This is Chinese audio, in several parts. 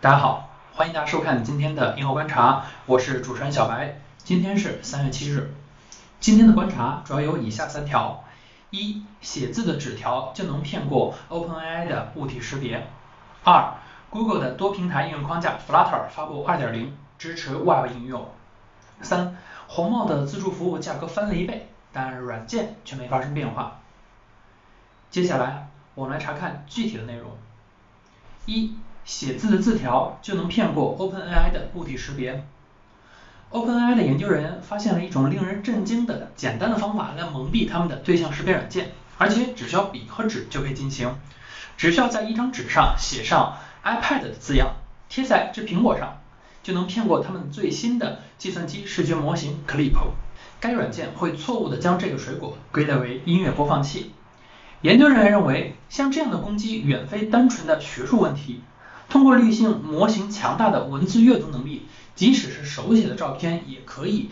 大家好，欢迎大家收看今天的银河观察，我是主持人小白。今天是三月七日，今天的观察主要有以下三条：一、写字的纸条就能骗过 OpenAI 的物体识别；二、Google 的多平台应用框架 Flutter 发布2.0，支持 Web 应用；三、红帽的自助服务价格翻了一倍，但软件却没发生变化。接下来我们来查看具体的内容。一写字的字条就能骗过 OpenAI 的物体识别。OpenAI 的研究人员发现了一种令人震惊的简单的方法来蒙蔽他们的对象识别软件，而且只需要笔和纸就可以进行，只需要在一张纸上写上 iPad 的字样，贴在这苹果上，就能骗过他们最新的计算机视觉模型 Clip。该软件会错误的将这个水果归类为音乐播放器。研究人员认为，像这样的攻击远非单纯的学术问题。通过滤镜模型强大的文字阅读能力，即使是手写的照片也可以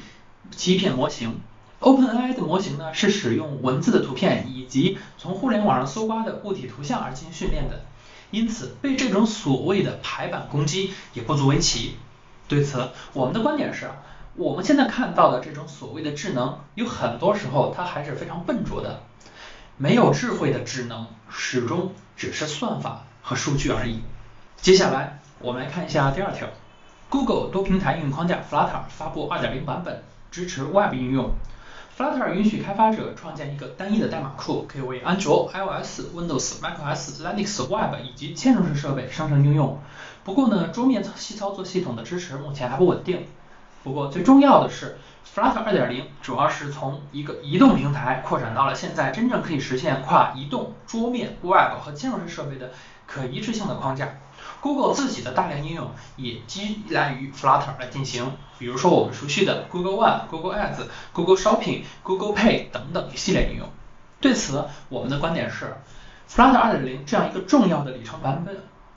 欺骗模型。OpenAI 的模型呢是使用文字的图片以及从互联网上搜刮的物体图像而进行训练的，因此被这种所谓的排版攻击也不足为奇。对此，我们的观点是，我们现在看到的这种所谓的智能，有很多时候它还是非常笨拙的，没有智慧的智能始终只是算法和数据而已。接下来我们来看一下第二条，Google 多平台应用框架 Flutter 发布2.0版本，支持 Web 应用。Flutter 允许开发者创建一个单一的代码库，可以为安卓、iOS、Windows、macOS、Linux、Web 以及嵌入式设备生成应用。不过呢，桌面细操作系统的支持目前还不稳定。不过最重要的是，Flutter 2.0主要是从一个移动平台扩展到了现在真正可以实现跨移动、桌面、Web 和嵌入式设备的可一致性的框架。Google 自己的大量应用也依赖于 Flutter 来进行，比如说我们熟悉的 Google One、Google Ads、Google Shopping、Google Pay 等等一系列应用。对此，我们的观点是，Flutter 2.0这样一个重要的里程版本，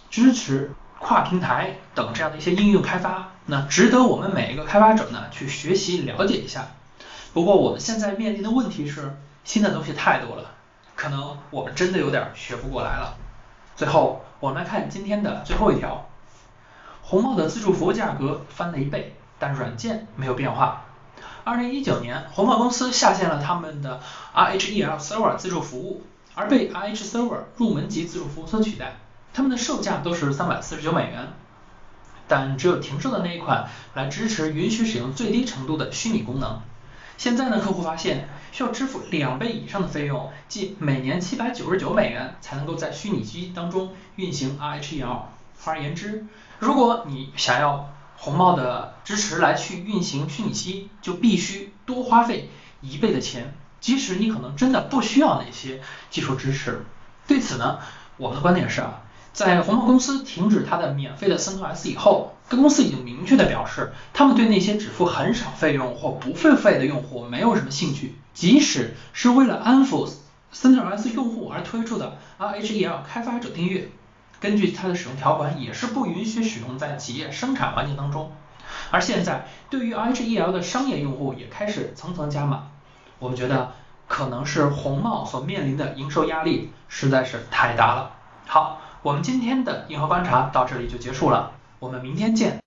支持跨平台等这样的一些应用开发，那值得我们每一个开发者呢去学习了解一下。不过我们现在面临的问题是，新的东西太多了，可能我们真的有点学不过来了。最后，我们来看今天的最后一条，红帽的自助服务价格翻了一倍，但软件没有变化。二零一九年，红帽公司下线了他们的 RHEL Server 自助服务，而被 RH Server 入门级自助服务所取代。他们的售价都是三百四十九美元，但只有停售的那一款来支持允许使用最低程度的虚拟功能。现在呢，客户发现需要支付两倍以上的费用，即每年七百九十九美元才能够在虚拟机当中运行 RHEL。换而言之，如果你想要红帽的支持来去运行虚拟机，就必须多花费一倍的钱，即使你可能真的不需要那些技术支持。对此呢，我们的观点是啊。在红帽公司停止它的免费的 CentOS 以后，该公司已经明确的表示，他们对那些只付很少费用或不付费的用户没有什么兴趣。即使是为了安抚 CentOS 用户而推出的 RHEL 开发者订阅，根据它的使用条款也是不允许使用在企业生产环境当中。而现在，对于 RHEL 的商业用户也开始层层加码。我们觉得，可能是红帽所面临的营收压力实在是太大了。好。我们今天的硬核观察到这里就结束了，我们明天见。